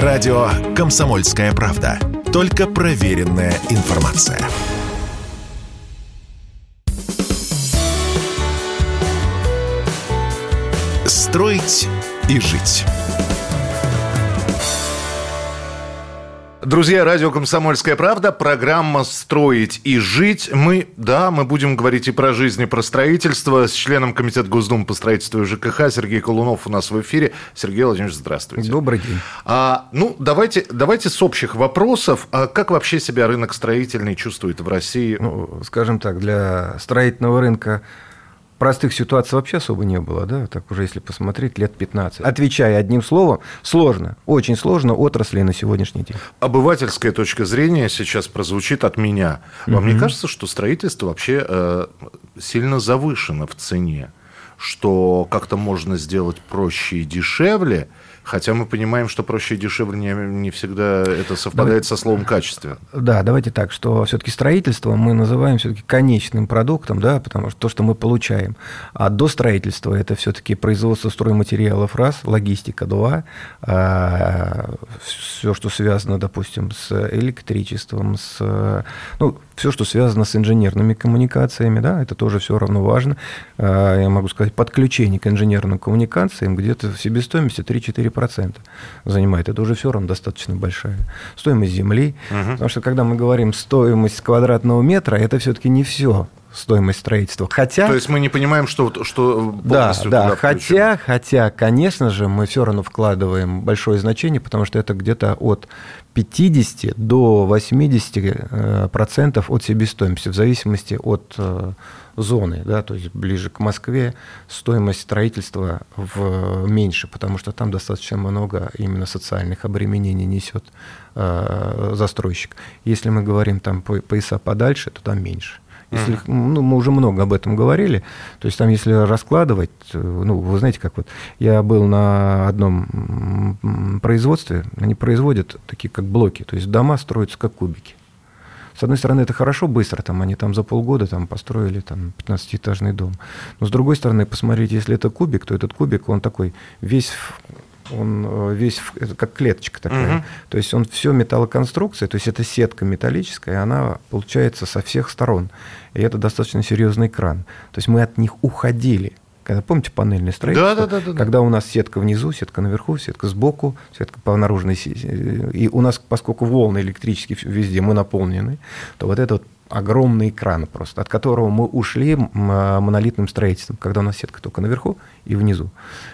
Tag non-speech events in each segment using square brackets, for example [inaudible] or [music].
Радио «Комсомольская правда». Только проверенная информация. Строить и жить. Друзья, радио «Комсомольская правда», программа «Строить и жить». Мы, да, мы будем говорить и про жизнь, и про строительство с членом Комитета Госдумы по строительству и ЖКХ Сергей Колунов у нас в эфире. Сергей Владимирович, здравствуйте. Добрый день. А, ну, давайте, давайте с общих вопросов. А как вообще себя рынок строительный чувствует в России? Ну, скажем так, для строительного рынка простых ситуаций вообще особо не было, да, так уже если посмотреть, лет 15. Отвечая одним словом, сложно, очень сложно отрасли на сегодняшний день. Обывательская точка зрения сейчас прозвучит от меня. Вам угу. не кажется, что строительство вообще э, сильно завышено в цене? Что как-то можно сделать проще и дешевле – Хотя мы понимаем, что проще и дешевле не, не всегда это совпадает Давай, со словом качество. Да, давайте так, что все-таки строительство мы называем все-таки конечным продуктом, да, потому что то, что мы получаем. А до строительства это все-таки производство стройматериалов раз, логистика два, а, все, что связано, допустим, с электричеством, с ну, все, что связано с инженерными коммуникациями, да, это тоже все равно важно. А, я могу сказать, подключение к инженерным коммуникациям где-то в себестоимости 3-4% занимает. Это уже все равно достаточно большая. Стоимость земли. Угу. Потому что когда мы говорим стоимость квадратного метра, это все-таки не все стоимость строительства. Хотя... То есть мы не понимаем, что, что полностью Да, да. Хотя, хотя, конечно же, мы все равно вкладываем большое значение, потому что это где-то от 50 до 80 э, процентов от себестоимости, в зависимости от э, зоны, да, то есть ближе к Москве стоимость строительства в, меньше, потому что там достаточно много именно социальных обременений несет э, застройщик. Если мы говорим там по, пояса подальше, то там меньше. Если, ну, мы уже много об этом говорили. То есть там, если раскладывать, ну, вы знаете, как вот я был на одном производстве, они производят такие как блоки, то есть дома строятся как кубики. С одной стороны, это хорошо, быстро, там, они там за полгода там, построили там, 15-этажный дом. Но с другой стороны, посмотрите, если это кубик, то этот кубик, он такой весь он э, весь это как клеточка такая. Угу. То есть он все металлоконструкция, то есть это сетка металлическая, она получается со всех сторон. И это достаточно серьезный кран. То есть мы от них уходили. Когда, помните, панельное строительство? Да, да, да, да. Когда у нас сетка внизу, сетка наверху, сетка сбоку, сетка по наружной И у нас, поскольку волны электрические везде, мы наполнены, то вот это вот огромный экран просто, от которого мы ушли монолитным строительством, когда у нас сетка только наверху и внизу.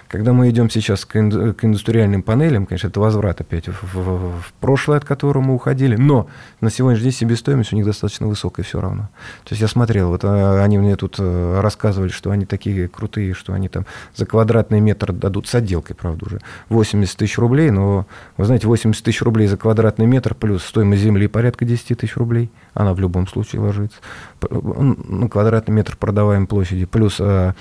Когда мы идем сейчас к, индустриальным панелям, конечно, это возврат опять в, в, в прошлое, от которого мы уходили, но на сегодняшний день себестоимость у них достаточно высокая все равно. То есть я смотрел, вот а, они мне тут э, рассказывали, что они такие крутые, что они там за квадратный метр дадут с отделкой, правда, уже 80 тысяч рублей, но, вы знаете, 80 тысяч рублей за квадратный метр плюс стоимость земли порядка 10 тысяч рублей, она в любом случае ложится. Ну, квадратный метр продаваемой площади. Плюс э,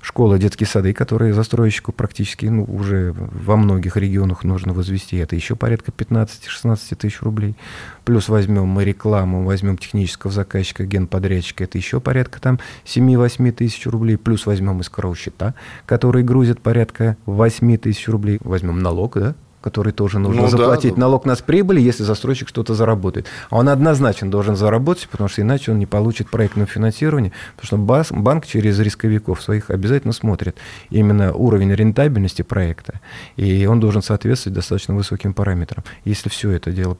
школы, детские сады, которые застройщику практически ну, уже во многих регионах нужно возвести. Это еще порядка 15-16 тысяч рублей. Плюс возьмем мы рекламу, возьмем технического заказчика, генподрядчика, это еще порядка там 7-8 тысяч рублей. Плюс возьмем из счета, который грузит порядка 8 тысяч рублей. Возьмем налог, да, который тоже нужно ну, заплатить да. налог на прибыли, если застройщик что-то заработает. А он однозначно должен заработать, потому что иначе он не получит проектное финансирование, потому что банк через рисковиков своих обязательно смотрит именно уровень рентабельности проекта, и он должен соответствовать достаточно высоким параметрам. Если все это дело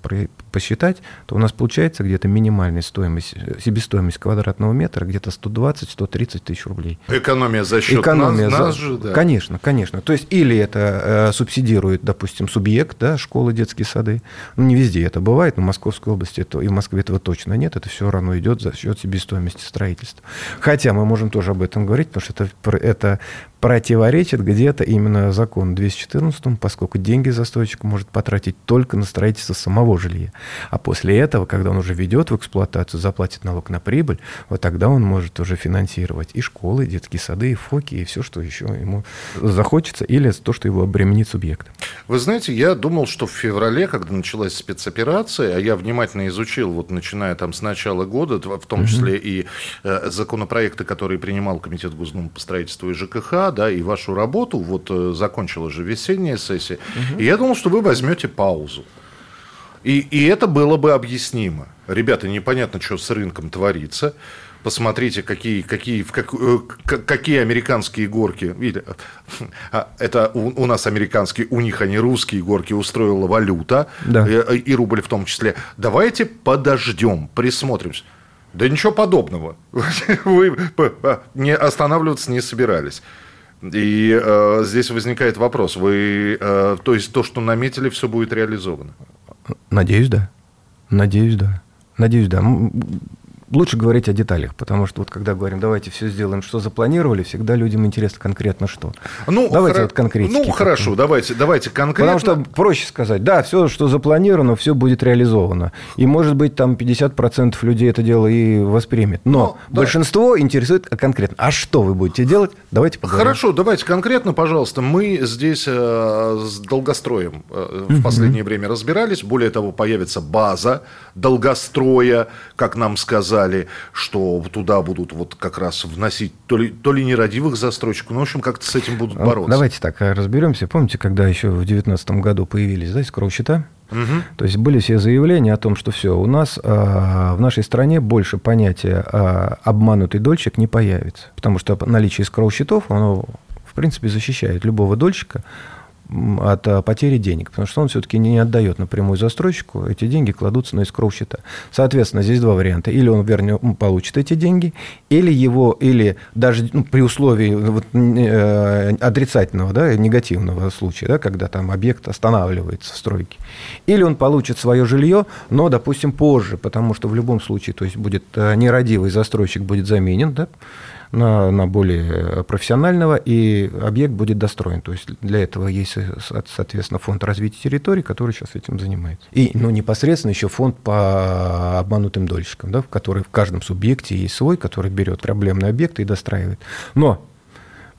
посчитать, то у нас получается где-то минимальная стоимость, себестоимость квадратного метра где-то 120-130 тысяч рублей. Экономия за счет Экономия нас, за... нас же, да. Конечно, конечно. То есть или это э, субсидирует, допустим, субъект, да, школы, детские сады. Ну, не везде это бывает, но в Московской области это, и в Москве этого точно нет. Это все равно идет за счет себестоимости строительства. Хотя мы можем тоже об этом говорить, потому что это, это противоречит где-то именно закону 214, поскольку деньги застройщик может потратить только на строительство самого жилья. А после этого, когда он уже ведет в эксплуатацию, заплатит налог на прибыль, вот тогда он может уже финансировать и школы, и детские сады, и ФОКи, и все, что еще ему захочется, или то, что его обременит субъект. Вы знаете, знаете, я думал, что в феврале, когда началась спецоперация, а я внимательно изучил, вот начиная там с начала года, в том числе и э, законопроекты, которые принимал Комитет Госдумы по строительству и ЖКХ, да, и вашу работу, вот э, закончила же весенняя сессия, и я думал, что вы возьмете паузу. И, и это было бы объяснимо. Ребята, непонятно, что с рынком творится. Посмотрите, какие, какие, в как, э, какие американские горки. [laughs] А, это у, у нас американские, у них они русские горки устроила валюта. Да. И, э, и рубль в том числе. Давайте подождем, присмотримся. Да ничего подобного. [laughs] Вы не останавливаться не собирались. И э, здесь возникает вопрос. Вы, э, то есть то, что наметили, все будет реализовано? Надеюсь, да. Надеюсь, да. Надеюсь, да лучше говорить о деталях, потому что вот когда говорим, давайте все сделаем, что запланировали, всегда людям интересно конкретно что. Ну, давайте хра... вот конкретно. Ну, хорошо, давайте, давайте конкретно. Потому что проще сказать, да, все, что запланировано, все будет реализовано. И, может быть, там 50% людей это дело и воспримет. Но ну, большинство да. интересует конкретно. А что вы будете делать? Давайте поговорим. Хорошо, давайте конкретно, пожалуйста. Мы здесь э, с долгостроем э, в последнее время разбирались. Более того, появится база долгостроя, как нам сказали сказали, что туда будут вот как раз вносить то ли, то ли нерадивых застройщиков, ну, в общем, как-то с этим будут бороться. Давайте так а разберемся. Помните, когда еще в 2019 году появились, да, скроу-счета? Угу. То есть были все заявления о том, что все, у нас а, в нашей стране больше понятия а, обманутый дольщик не появится. Потому что наличие скроу-счетов, оно, в принципе, защищает любого дольщика от э, потери денег, потому что он все-таки не отдает напрямую застройщику, эти деньги кладутся на эскроу счета. Соответственно, здесь два варианта. Или он, вернее, получит эти деньги, или его, или даже ну, при условии вот, э, отрицательного, да, негативного случая, да, когда там объект останавливается в стройке, или он получит свое жилье, но, допустим, позже, потому что в любом случае, то есть будет э, нерадивый застройщик будет заменен, да, на, на более профессионального, и объект будет достроен. То есть для этого есть, соответственно, фонд развития территории, который сейчас этим занимается. И ну, непосредственно еще фонд по обманутым дольщикам, да, в который в каждом субъекте есть свой, который берет проблемные объекты и достраивает. Но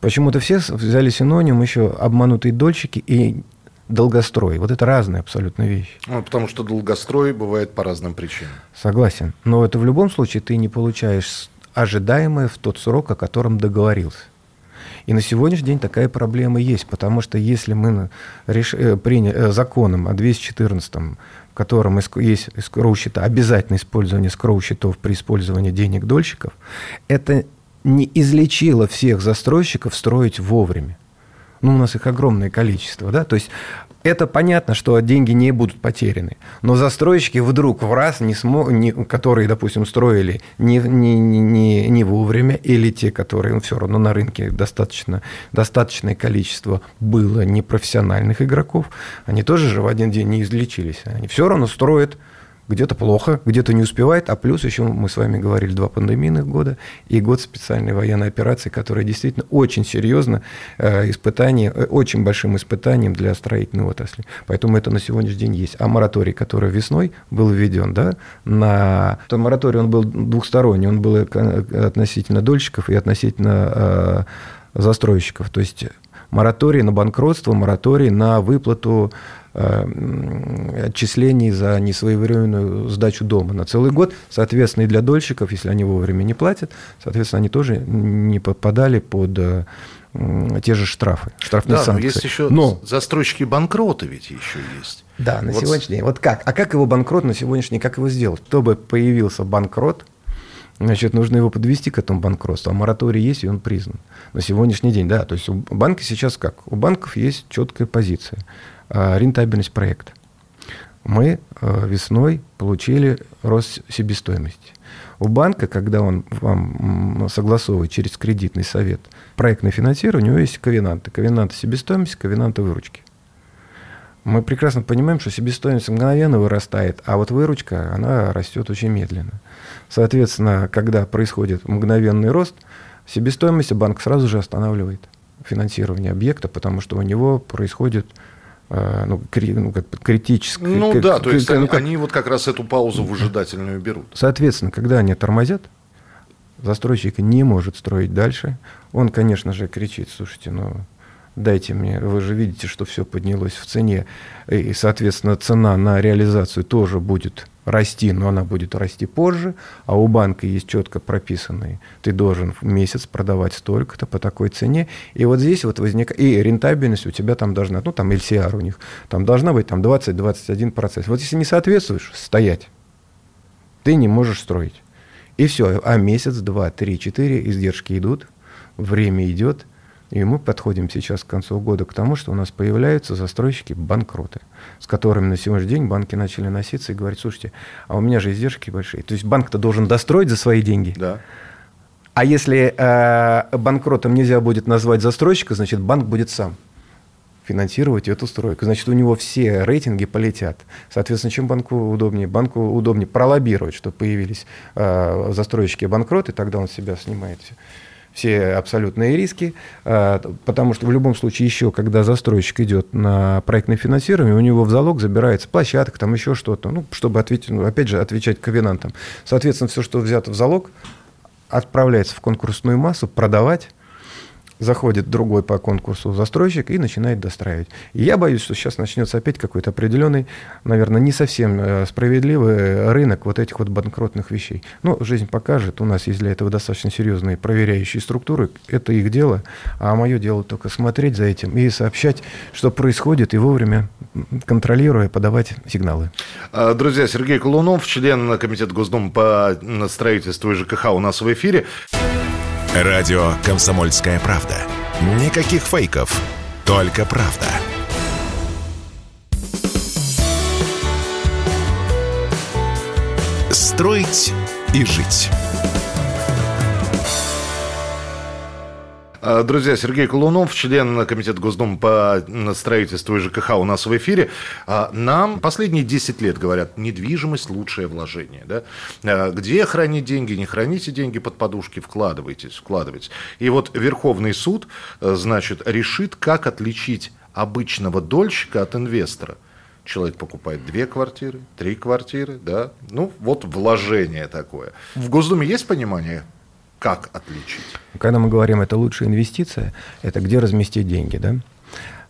почему-то все взяли синоним еще обманутые дольщики и долгострой. Вот это разные абсолютно вещи. Ну, потому что долгострой бывает по разным причинам. Согласен. Но это в любом случае ты не получаешь ожидаемое в тот срок, о котором договорился. И на сегодняшний день такая проблема есть, потому что если мы реш... Э, приняли э, законом о 214 в котором есть скроу-счета, обязательное использование скроу-счетов при использовании денег дольщиков, это не излечило всех застройщиков строить вовремя. Ну, у нас их огромное количество, да, то есть это понятно, что деньги не будут потеряны. Но застройщики вдруг в раз, не смог, не, которые, допустим, строили не, не, не, не вовремя, или те, которые ну, все равно на рынке достаточно, достаточное количество было непрофессиональных игроков, они тоже же в один день не излечились. Они все равно строят где-то плохо, где-то не успевает, а плюс еще мы с вами говорили два пандемийных года и год специальной военной операции, которая действительно очень серьезно э, испытание, э, очень большим испытанием для строительной отрасли. Поэтому это на сегодняшний день есть. А мораторий, который весной был введен, да, на... То мораторий, он был двухсторонний, он был относительно дольщиков и относительно э, застройщиков. То есть мораторий на банкротство, мораторий на выплату отчислений за несвоевременную сдачу дома на целый год. Соответственно, и для дольщиков, если они вовремя не платят, соответственно, они тоже не попадали под э, те же штрафы, штрафные да, санкции. Но есть еще но... застройщики банкроты ведь еще есть. Да, на вот... сегодняшний день. Вот как? А как его банкрот на сегодняшний день, как его сделать? Чтобы появился банкрот, значит, нужно его подвести к этому банкротству. А мораторий есть, и он признан. На сегодняшний день, да. То есть у банка сейчас как? У банков есть четкая позиция. А, рентабельность проекта. Мы а, весной получили рост себестоимости. У банка, когда он вам согласовывает через кредитный совет проектное финансирование, у него есть ковенанты. Ковенанты себестоимости, ковенанты выручки. Мы прекрасно понимаем, что себестоимость мгновенно вырастает, а вот выручка, она растет очень медленно. Соответственно, когда происходит мгновенный рост, себестоимость банк сразу же останавливает финансирование объекта, потому что у него происходит Э, ну, кри, ну, как критическое. Ну да, то есть ну, как, они вот как раз эту паузу выжидательную берут. Соответственно, когда они тормозят, застройщик не может строить дальше. Он, конечно же, кричит, слушайте, ну дайте мне, вы же видите, что все поднялось в цене, и, соответственно, цена на реализацию тоже будет расти, но она будет расти позже, а у банка есть четко прописанный, ты должен в месяц продавать столько-то по такой цене, и вот здесь вот возникает, и рентабельность у тебя там должна, ну там LCR у них, там должна быть там 20-21%. Вот если не соответствуешь, стоять, ты не можешь строить. И все, а месяц, два, три, четыре издержки идут, время идет, и мы подходим сейчас к концу года к тому, что у нас появляются застройщики-банкроты, с которыми на сегодняшний день банки начали носиться и говорить, слушайте, а у меня же издержки большие. То есть банк-то должен достроить за свои деньги. Да. А если э, банкротом нельзя будет назвать застройщика, значит, банк будет сам финансировать эту стройку. Значит, у него все рейтинги полетят. Соответственно, чем банку удобнее? Банку удобнее пролоббировать, чтобы появились э, застройщики-банкроты, тогда он себя снимает все все абсолютные риски, а, потому что в любом случае еще, когда застройщик идет на проектное финансирование, у него в залог забирается площадка, там еще что-то, ну, чтобы ответить, ну, опять же, отвечать ковенантам. Соответственно, все, что взято в залог, отправляется в конкурсную массу, продавать, заходит другой по конкурсу застройщик и начинает достраивать. И я боюсь, что сейчас начнется опять какой-то определенный, наверное, не совсем э, справедливый рынок вот этих вот банкротных вещей. Но жизнь покажет, у нас есть для этого достаточно серьезные проверяющие структуры, это их дело, а мое дело только смотреть за этим и сообщать, что происходит, и вовремя контролируя, подавать сигналы. А, друзья, Сергей Колунов, член Комитета Госдумы по строительству и ЖКХ у нас в эфире. Радио «Комсомольская правда». Никаких фейков, только правда. Строить и жить. Друзья, Сергей Колунов, член Комитета Госдумы по строительству и ЖКХ у нас в эфире. А, нам последние 10 лет говорят, недвижимость – лучшее вложение. Да? А, где хранить деньги? Не храните деньги под подушки, вкладывайтесь, вкладывайтесь. И вот Верховный суд, значит, решит, как отличить обычного дольщика от инвестора. Человек покупает две квартиры, три квартиры, да, ну вот вложение такое. В Госдуме есть понимание, как отличить? Когда мы говорим, это лучшая инвестиция, это где разместить деньги, да?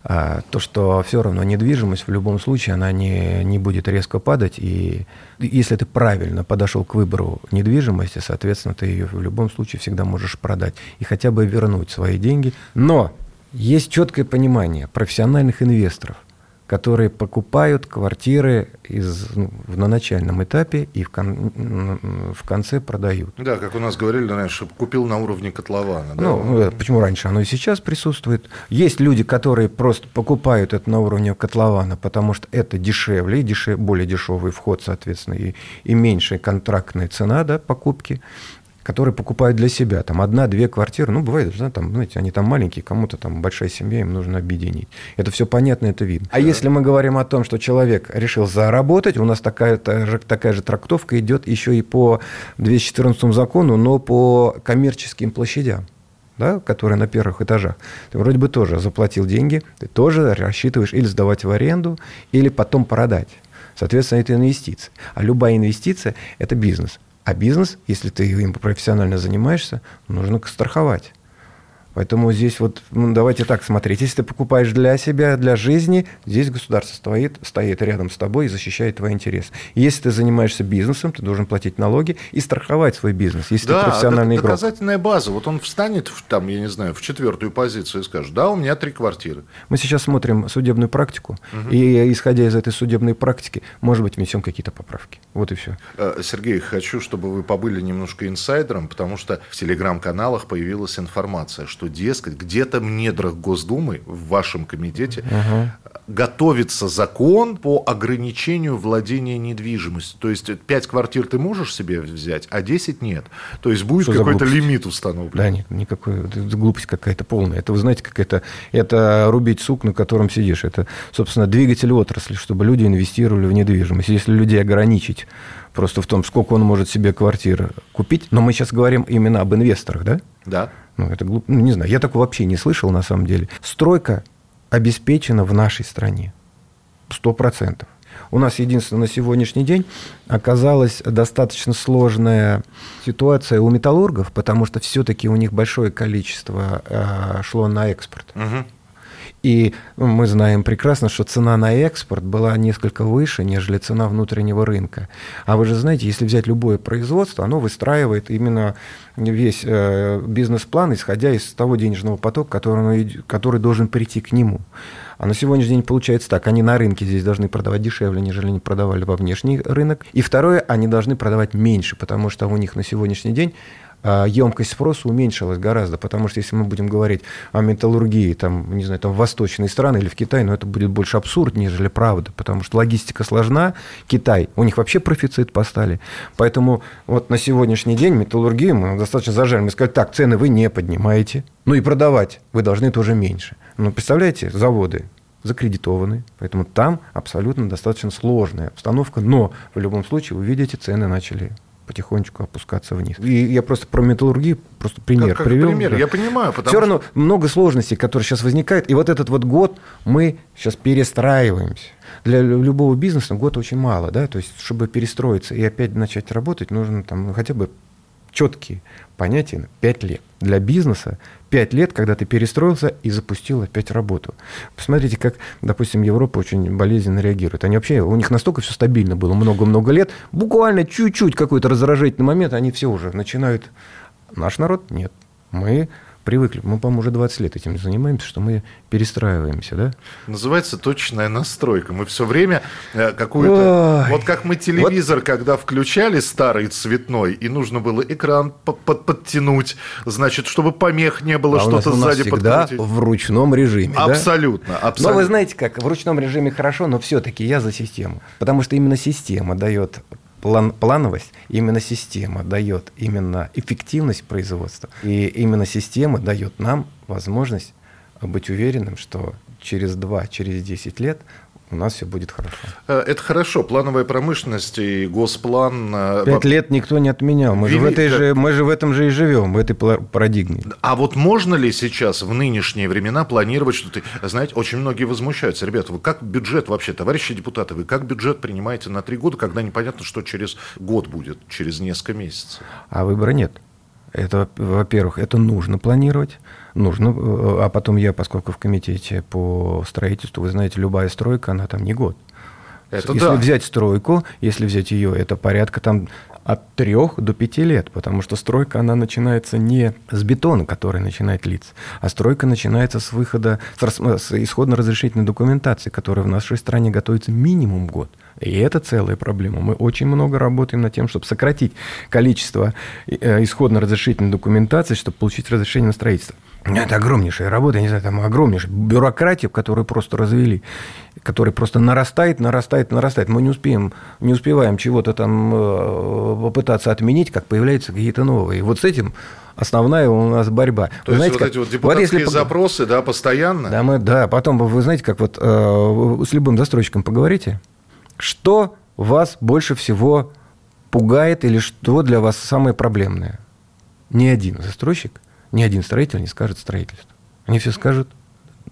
А, то, что все равно недвижимость в любом случае, она не, не будет резко падать. И если ты правильно подошел к выбору недвижимости, соответственно, ты ее в любом случае всегда можешь продать и хотя бы вернуть свои деньги. Но есть четкое понимание профессиональных инвесторов – которые покупают квартиры из, ну, на начальном этапе и в, кон, в конце продают. Да, как у нас говорили раньше, купил на уровне котлована. Да? Ну, э, почему раньше? Оно и сейчас присутствует. Есть люди, которые просто покупают это на уровне котлована, потому что это дешевле, дешев, более дешевый вход, соответственно, и, и меньшая контрактная цена да, покупки которые покупают для себя, там, одна-две квартиры, ну, бывает, там, знаете, они там маленькие, кому-то там большая семья, им нужно объединить. Это все понятно, это видно. А если мы говорим о том, что человек решил заработать, у нас такая, такая же трактовка идет еще и по 214 закону, но по коммерческим площадям да, которые на первых этажах, ты вроде бы тоже заплатил деньги, ты тоже рассчитываешь или сдавать в аренду, или потом продать. Соответственно, это инвестиция. А любая инвестиция – это бизнес. А бизнес, если ты им профессионально занимаешься, нужно страховать. Поэтому здесь вот, ну, давайте так смотреть. Если ты покупаешь для себя, для жизни, здесь государство стоит, стоит рядом с тобой и защищает твои интересы. Если ты занимаешься бизнесом, ты должен платить налоги и страховать свой бизнес, если да, ты профессиональный игрок. доказательная база. Вот он встанет, в, там, я не знаю, в четвертую позицию и скажет, да, у меня три квартиры. Мы сейчас смотрим судебную практику, угу. и исходя из этой судебной практики, может быть, внесем какие-то поправки. Вот и все. Э, Сергей, хочу, чтобы вы побыли немножко инсайдером, потому что в телеграм-каналах появилась информация, что что, дескать, где-то в недрах Госдумы, в вашем комитете, угу. готовится закон по ограничению владения недвижимостью. То есть 5 квартир ты можешь себе взять, а 10 нет. То есть будет какой-то лимит установлен. Да, нет, никакой, это глупость какая-то полная. Это, вы знаете, как это, это рубить сук, на котором сидишь. Это, собственно, двигатель отрасли, чтобы люди инвестировали в недвижимость. Если людей ограничить просто в том, сколько он может себе квартир купить. Но мы сейчас говорим именно об инвесторах, да? Да. Ну, это глупо. Ну, не знаю, я такого вообще не слышал на самом деле. Стройка обеспечена в нашей стране. Сто процентов. У нас единственное на сегодняшний день оказалась достаточно сложная ситуация у металлургов, потому что все-таки у них большое количество э, шло на экспорт. Угу. И мы знаем прекрасно, что цена на экспорт была несколько выше, нежели цена внутреннего рынка. А вы же знаете, если взять любое производство, оно выстраивает именно весь э, бизнес-план, исходя из того денежного потока, который, который должен прийти к нему. А на сегодняшний день получается так, они на рынке здесь должны продавать дешевле, нежели они продавали во внешний рынок. И второе, они должны продавать меньше, потому что у них на сегодняшний день емкость спроса уменьшилась гораздо, потому что если мы будем говорить о металлургии, там, не знаю, там, в восточные страны или в Китае, ну, это будет больше абсурд, нежели правда, потому что логистика сложна, Китай, у них вообще профицит поставили, поэтому вот на сегодняшний день металлургию мы достаточно зажали, мы сказали, так, цены вы не поднимаете, ну и продавать вы должны тоже меньше. Ну, представляете, заводы закредитованы, поэтому там абсолютно достаточно сложная обстановка, но в любом случае вы видите, цены начали потихонечку опускаться вниз. И я просто про металлургию просто пример как, как привел. Пример, да. я понимаю. Все что... равно много сложностей, которые сейчас возникают. И вот этот вот год мы сейчас перестраиваемся. Для любого бизнеса год очень мало, да, то есть чтобы перестроиться и опять начать работать, нужно там хотя бы четкие понятия 5 лет. Для бизнеса 5 лет, когда ты перестроился и запустил опять работу. Посмотрите, как, допустим, Европа очень болезненно реагирует. Они вообще, у них настолько все стабильно было много-много лет, буквально чуть-чуть какой-то раздражительный момент, они все уже начинают... Наш народ нет. Мы привыкли. Мы, по-моему, уже 20 лет этим занимаемся, что мы перестраиваемся, да? Называется точная настройка. Мы все время э, какую-то... Ой. Вот как мы телевизор, вот. когда включали старый цветной, и нужно было экран под подтянуть, значит, чтобы помех не было, а что-то сзади всегда подкрутить. в ручном режиме, Абсолютно, да? абсолютно. Но вы знаете как, в ручном режиме хорошо, но все-таки я за систему. Потому что именно система дает план, плановость, именно система дает именно эффективность производства. И именно система дает нам возможность быть уверенным, что через 2, через 10 лет у нас все будет хорошо. Э, это хорошо. Плановая промышленность и госплан... Э, Пять лет никто не отменял. Мы, Вели... же в этой же, мы же в этом же и живем, в этой парадигме. А вот можно ли сейчас в нынешние времена планировать что-то... Знаете, очень многие возмущаются. Ребята, вы как бюджет вообще, товарищи депутаты, вы как бюджет принимаете на три года, когда непонятно, что через год будет, через несколько месяцев? А выбора нет. Это, во-первых, это нужно планировать, нужно, э, а потом я, поскольку в комитете по строительству, вы знаете, любая стройка, она там не год. Это если да. взять стройку, если взять ее, это порядка там от трех до пяти лет, потому что стройка, она начинается не с бетона, который начинает литься, а стройка начинается с выхода, с исходно-разрешительной документации, которая в нашей стране готовится минимум год. И это целая проблема. Мы очень много работаем над тем, чтобы сократить количество э, исходно-разрешительной документации, чтобы получить разрешение на строительство. Это огромнейшая работа, я не знаю, там огромнейшая бюрократия, которую просто развели, которая просто нарастает, нарастает, нарастает. Мы не успеем, не успеваем чего-то там э, попытаться отменить, как появляются какие-то новые. И вот с этим основная у нас борьба. То вы есть знаете, вот как, эти вот депутатские вот если, запросы, да, постоянно? Да, мы, да, потом вы знаете, как вот э, с любым застройщиком поговорите, что вас больше всего пугает или что для вас самое проблемное? Ни один застройщик, ни один строитель не скажет строительство. Они все скажут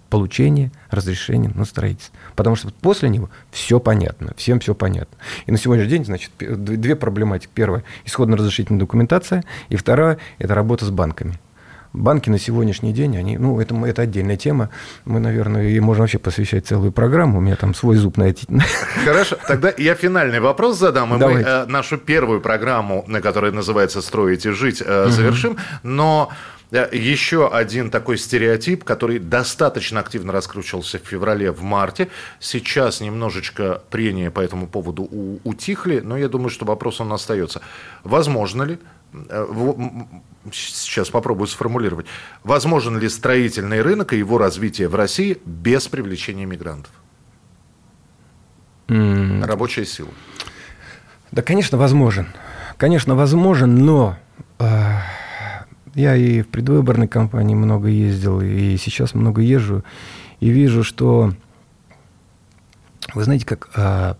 получение разрешения на строительство. Потому что после него все понятно, всем все понятно. И на сегодняшний день, значит, две проблематики. Первая – исходно-разрешительная документация, и вторая – это работа с банками. Банки на сегодняшний день, они, ну, это, это отдельная тема. Мы, наверное, и можем вообще посвящать целую программу. У меня там свой зуб на эти. [laughs] Хорошо, тогда я финальный вопрос задам. И Давайте. мы э, нашу первую программу, на которой называется «Строить и жить», э, завершим. Угу. Но э, еще один такой стереотип, который достаточно активно раскручивался в феврале, в марте. Сейчас немножечко прения по этому поводу утихли, но я думаю, что вопрос он остается. Возможно ли Э, сейчас попробую сформулировать. Возможен ли строительный рынок и его развитие в России без привлечения мигрантов? Mm. Рабочая сила. Да, конечно, возможен. Конечно, возможен, но э, я и в предвыборной кампании много ездил, и сейчас много езжу, и вижу, что, вы знаете, как э,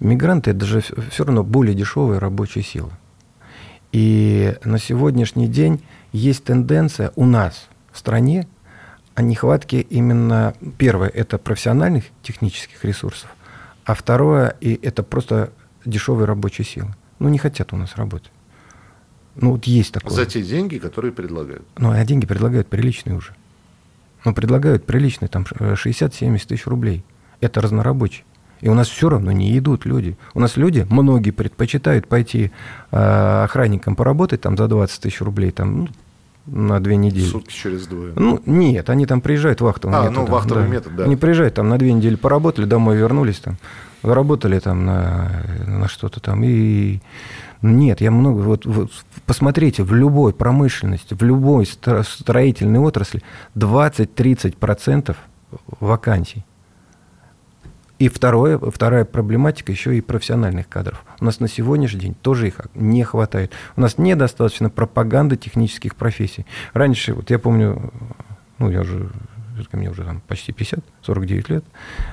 мигранты это же все равно более дешевая рабочая сила. И на сегодняшний день есть тенденция у нас в стране о нехватке именно, первое, это профессиональных технических ресурсов, а второе, и это просто дешевые рабочие силы. Ну, не хотят у нас работать. Ну, вот есть такое. За те деньги, которые предлагают. Ну, а деньги предлагают приличные уже. Ну, предлагают приличные, там 60-70 тысяч рублей. Это разнорабочий. И у нас все равно не идут люди. У нас люди, многие предпочитают пойти э, охранникам поработать там за 20 тысяч рублей, там, ну, на две недели. Сутки через двое. Ну, нет, они там приезжают вахтовым а, методом. ну, вахтовый да. метод, да. Они приезжают там на две недели поработали, домой вернулись там, заработали там на, на что-то там и... Нет, я много... Вот, вот посмотрите, в любой промышленности, в любой строительной отрасли 20-30% вакансий. И второе, вторая проблематика еще и профессиональных кадров. У нас на сегодняшний день тоже их не хватает. У нас недостаточно пропаганды технических профессий. Раньше, вот я помню, ну, я уже мне уже там почти 50, 49 лет.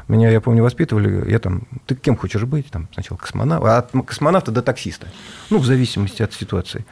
Меня, я помню, воспитывали, я там, ты кем хочешь быть? Там сначала космонавт, а от космонавта до таксиста. Ну, в зависимости от ситуации.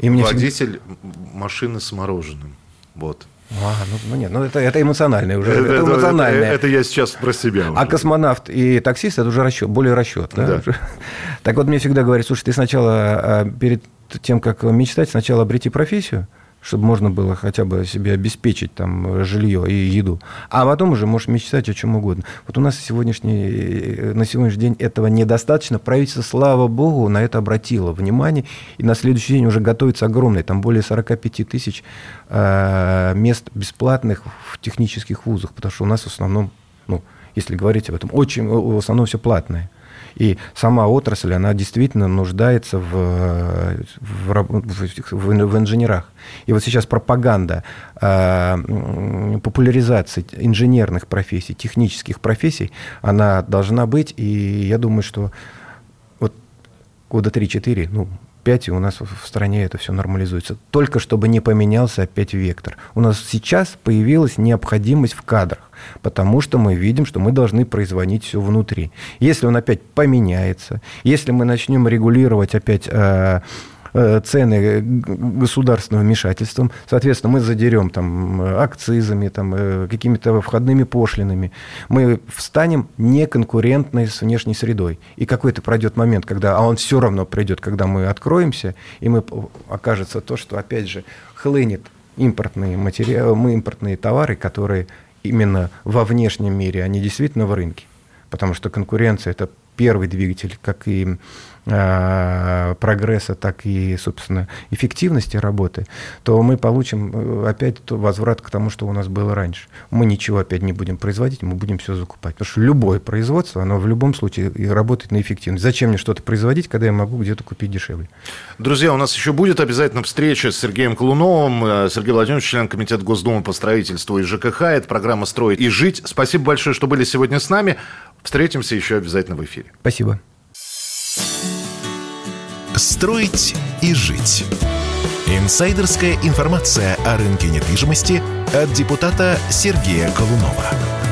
И Водитель всегда... машины с мороженым. Вот. А, ну, ну нет, ну это, это эмоциональное уже. Это, это эмоциональное. Это, это я сейчас про себя. Уже. А космонавт и таксист это уже расчет, более расчет. Да? Да. [laughs] Так вот, мне всегда говорят, слушай, ты сначала а, перед тем, как мечтать, сначала обрети профессию, чтобы можно было хотя бы себе обеспечить там жилье и еду. А потом уже можешь мечтать о чем угодно. Вот у нас сегодняшний, на сегодняшний день этого недостаточно. Правительство, слава богу, на это обратило внимание. И на следующий день уже готовится огромный, там более 45 тысяч э, мест бесплатных в технических вузах. Потому что у нас в основном, ну, если говорить об этом, очень, в основном все платное. И сама отрасль, она действительно нуждается в, в, в, в инженерах. И вот сейчас пропаганда э, популяризации инженерных профессий, технических профессий, она должна быть. И я думаю, что вот года 3-4, ну, 5, и у нас в стране это все нормализуется. Только чтобы не поменялся опять вектор. У нас сейчас появилась необходимость в кадрах, потому что мы видим, что мы должны производить все внутри. Если он опять поменяется, если мы начнем регулировать опять э, цены государственным вмешательством. Соответственно, мы задерем там акцизами, там, э, какими-то входными пошлинами. Мы встанем неконкурентной с внешней средой. И какой-то пройдет момент, когда, а он все равно придет, когда мы откроемся, и мы окажется то, что, опять же, хлынет импортные материалы, мы импортные товары, которые именно во внешнем мире, они действительно в рынке. Потому что конкуренция – это первый двигатель, как и э, прогресса, так и, собственно, эффективности работы, то мы получим э, опять возврат к тому, что у нас было раньше. Мы ничего опять не будем производить, мы будем все закупать. Потому что любое производство, оно в любом случае работает на эффективность. Зачем мне что-то производить, когда я могу где-то купить дешевле? Друзья, у нас еще будет обязательно встреча с Сергеем Колуновым. Э, Сергей Владимирович, член Комитета Госдумы по строительству и ЖКХ. Это программа «Строить и жить». Спасибо большое, что были сегодня с нами. Встретимся еще обязательно в эфире. Спасибо. Строить и жить. Инсайдерская информация о рынке недвижимости от депутата Сергея Колунова.